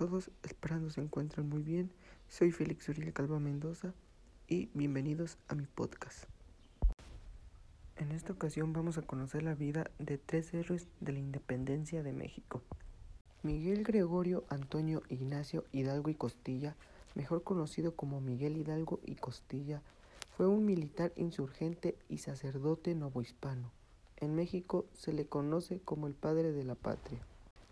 todos, esperando se encuentren muy bien. Soy Félix Uriel Calva Mendoza y bienvenidos a mi podcast. En esta ocasión vamos a conocer la vida de tres héroes de la independencia de México. Miguel Gregorio Antonio Ignacio Hidalgo y Costilla, mejor conocido como Miguel Hidalgo y Costilla, fue un militar insurgente y sacerdote novohispano. En México se le conoce como el padre de la patria.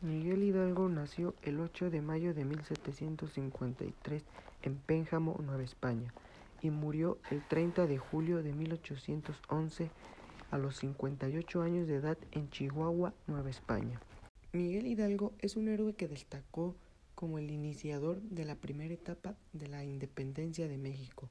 Miguel Hidalgo nació el 8 de mayo de 1753 en Pénjamo, Nueva España, y murió el 30 de julio de 1811 a los 58 años de edad en Chihuahua, Nueva España. Miguel Hidalgo es un héroe que destacó como el iniciador de la primera etapa de la independencia de México,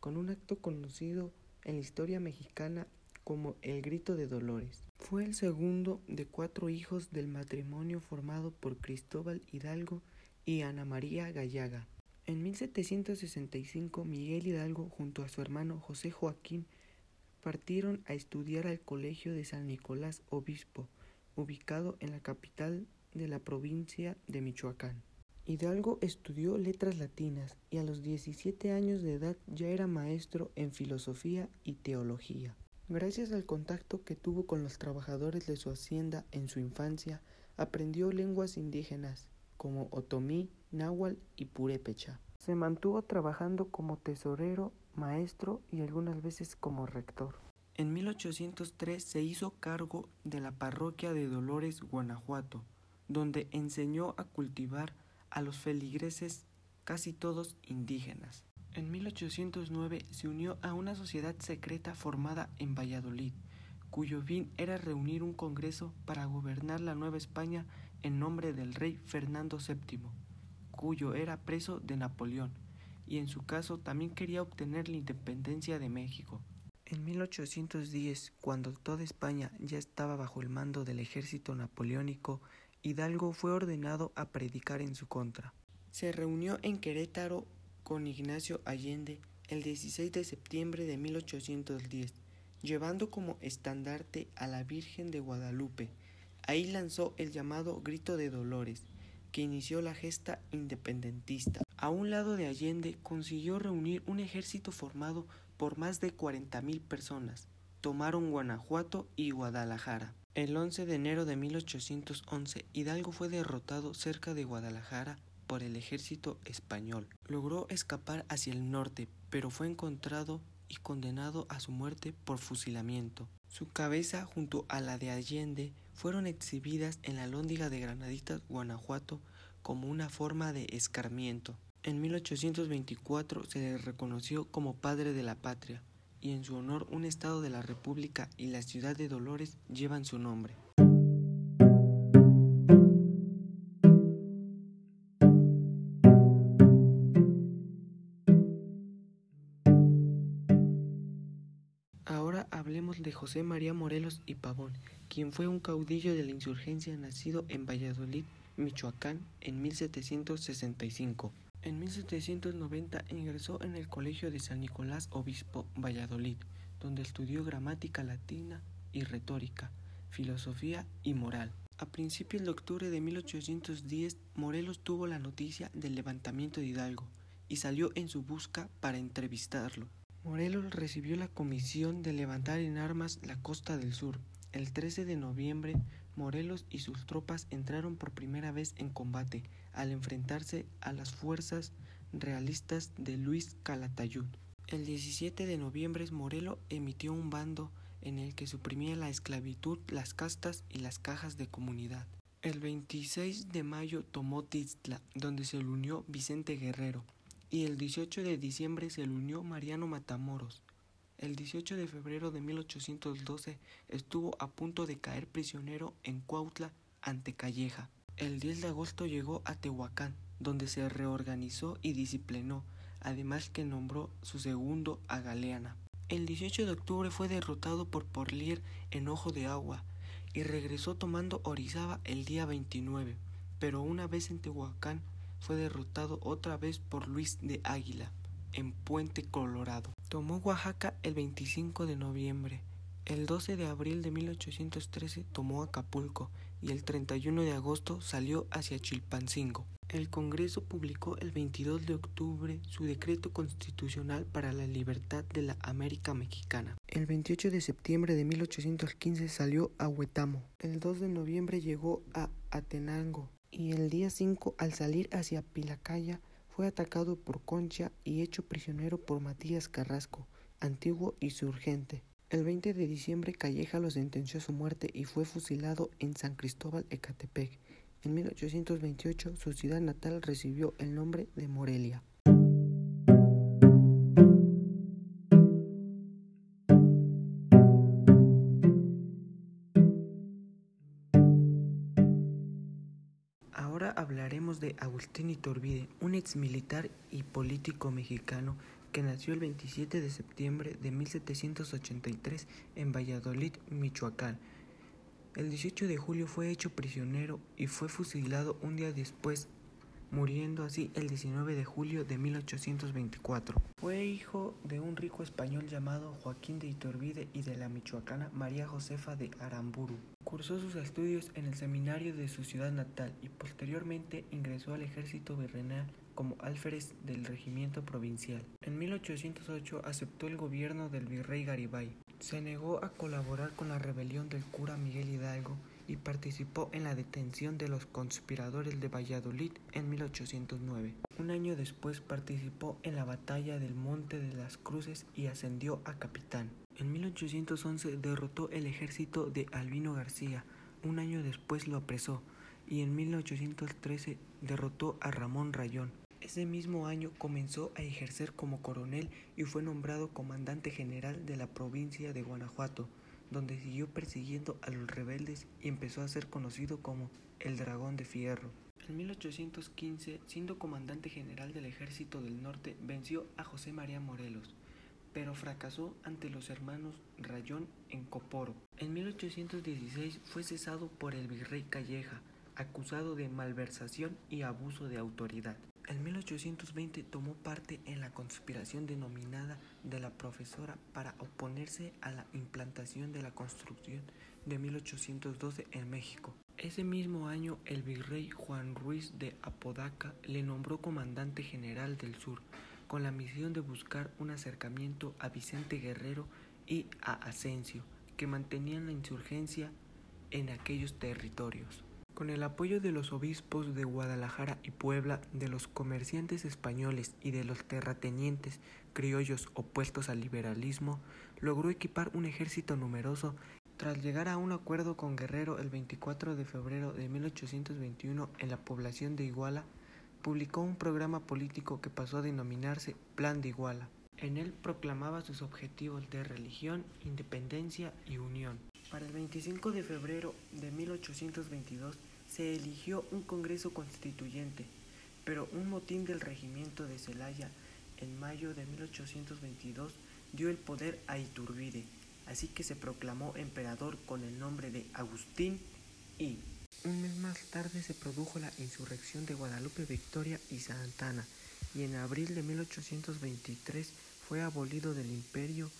con un acto conocido en la historia mexicana como el Grito de Dolores. Fue el segundo de cuatro hijos del matrimonio formado por Cristóbal Hidalgo y Ana María Gallaga. En 1765 Miguel Hidalgo junto a su hermano José Joaquín partieron a estudiar al Colegio de San Nicolás Obispo, ubicado en la capital de la provincia de Michoacán. Hidalgo estudió letras latinas y a los 17 años de edad ya era maestro en filosofía y teología. Gracias al contacto que tuvo con los trabajadores de su hacienda en su infancia, aprendió lenguas indígenas como otomí, náhuatl y purépecha. Se mantuvo trabajando como tesorero, maestro y algunas veces como rector. En 1803 se hizo cargo de la parroquia de Dolores, Guanajuato, donde enseñó a cultivar a los feligreses casi todos indígenas. En 1809 se unió a una sociedad secreta formada en Valladolid, cuyo fin era reunir un congreso para gobernar la Nueva España en nombre del rey Fernando VII, cuyo era preso de Napoleón, y en su caso también quería obtener la independencia de México. En 1810, cuando toda España ya estaba bajo el mando del ejército napoleónico, Hidalgo fue ordenado a predicar en su contra. Se reunió en Querétaro con Ignacio Allende el 16 de septiembre de 1810, llevando como estandarte a la Virgen de Guadalupe. Ahí lanzó el llamado Grito de Dolores, que inició la gesta independentista. A un lado de Allende consiguió reunir un ejército formado por más de 40.000 personas. Tomaron Guanajuato y Guadalajara. El 11 de enero de 1811, Hidalgo fue derrotado cerca de Guadalajara por el ejército español. Logró escapar hacia el norte, pero fue encontrado y condenado a su muerte por fusilamiento. Su cabeza junto a la de Allende fueron exhibidas en la lóndiga de Granaditas, Guanajuato, como una forma de escarmiento. En 1824 se le reconoció como padre de la patria, y en su honor un estado de la República y la ciudad de Dolores llevan su nombre. De José María Morelos y Pavón, quien fue un caudillo de la insurgencia nacido en Valladolid, Michoacán, en 1765. En 1790 ingresó en el Colegio de San Nicolás Obispo, Valladolid, donde estudió gramática latina y retórica, filosofía y moral. A principios de octubre de 1810, Morelos tuvo la noticia del levantamiento de Hidalgo y salió en su busca para entrevistarlo. Morelos recibió la comisión de levantar en armas la costa del sur. El 13 de noviembre, Morelos y sus tropas entraron por primera vez en combate al enfrentarse a las fuerzas realistas de Luis Calatayud. El 17 de noviembre, Morelos emitió un bando en el que suprimía la esclavitud, las castas y las cajas de comunidad. El 26 de mayo tomó Tiztla, donde se le unió Vicente Guerrero y el 18 de diciembre se le unió Mariano Matamoros. El 18 de febrero de 1812 estuvo a punto de caer prisionero en Cuautla ante Calleja. El 10 de agosto llegó a Tehuacán, donde se reorganizó y disciplinó, además que nombró su segundo a Galeana. El 18 de octubre fue derrotado por Porlier en Ojo de Agua y regresó tomando Orizaba el día 29, pero una vez en Tehuacán fue derrotado otra vez por Luis de Águila en Puente Colorado. Tomó Oaxaca el 25 de noviembre. El 12 de abril de 1813 tomó Acapulco y el 31 de agosto salió hacia Chilpancingo. El Congreso publicó el 22 de octubre su decreto constitucional para la libertad de la América Mexicana. El 28 de septiembre de 1815 salió a Huetamo. El 2 de noviembre llegó a Atenango y el día 5 al salir hacia Pilacaya fue atacado por Concha y hecho prisionero por Matías Carrasco, antiguo insurgente. El 20 de diciembre Calleja lo sentenció a su muerte y fue fusilado en San Cristóbal Ecatepec. En 1828 su ciudad natal recibió el nombre de Morelia. Agustín Iturbide, un ex militar y político mexicano que nació el 27 de septiembre de 1783 en Valladolid, Michoacán. El 18 de julio fue hecho prisionero y fue fusilado un día después, muriendo así el 19 de julio de 1824. Fue hijo de un rico español llamado Joaquín de Iturbide y de la michoacana María Josefa de Aramburu. Cursó sus estudios en el seminario de su ciudad natal y posteriormente ingresó al ejército virreinal como alférez del regimiento provincial. En 1808 aceptó el gobierno del virrey Garibay. Se negó a colaborar con la rebelión del cura Miguel Hidalgo y participó en la detención de los conspiradores de Valladolid en 1809. Un año después participó en la batalla del Monte de las Cruces y ascendió a capitán. En 1811 derrotó el ejército de Albino García. Un año después lo apresó y en 1813 derrotó a Ramón Rayón. Ese mismo año comenzó a ejercer como coronel y fue nombrado comandante general de la provincia de Guanajuato, donde siguió persiguiendo a los rebeldes y empezó a ser conocido como el Dragón de Fierro. En 1815, siendo comandante general del Ejército del Norte, venció a José María Morelos, pero fracasó ante los hermanos Rayón en Coporo. En 1816 fue cesado por el virrey Calleja, acusado de malversación y abuso de autoridad. En 1820 tomó parte en la conspiración denominada de la profesora para oponerse a la implantación de la construcción de 1812 en México. Ese mismo año el virrey Juan Ruiz de Apodaca le nombró comandante general del sur, con la misión de buscar un acercamiento a Vicente Guerrero y a Asensio, que mantenían la insurgencia en aquellos territorios. Con el apoyo de los obispos de Guadalajara y Puebla, de los comerciantes españoles y de los terratenientes criollos opuestos al liberalismo, logró equipar un ejército numeroso. Tras llegar a un acuerdo con Guerrero el 24 de febrero de 1821 en la población de Iguala, publicó un programa político que pasó a denominarse Plan de Iguala. En él proclamaba sus objetivos de religión, independencia y unión. Para el 25 de febrero de 1822 se eligió un Congreso Constituyente, pero un motín del regimiento de Celaya en mayo de 1822 dio el poder a Iturbide, así que se proclamó emperador con el nombre de Agustín I. Un mes más tarde se produjo la insurrección de Guadalupe Victoria y Santana, y en abril de 1823 fue abolido del imperio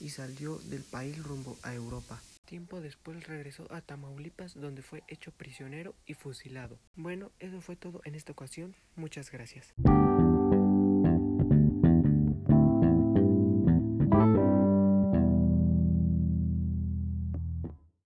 y salió del país rumbo a Europa. Tiempo después regresó a Tamaulipas donde fue hecho prisionero y fusilado. Bueno, eso fue todo en esta ocasión. Muchas gracias.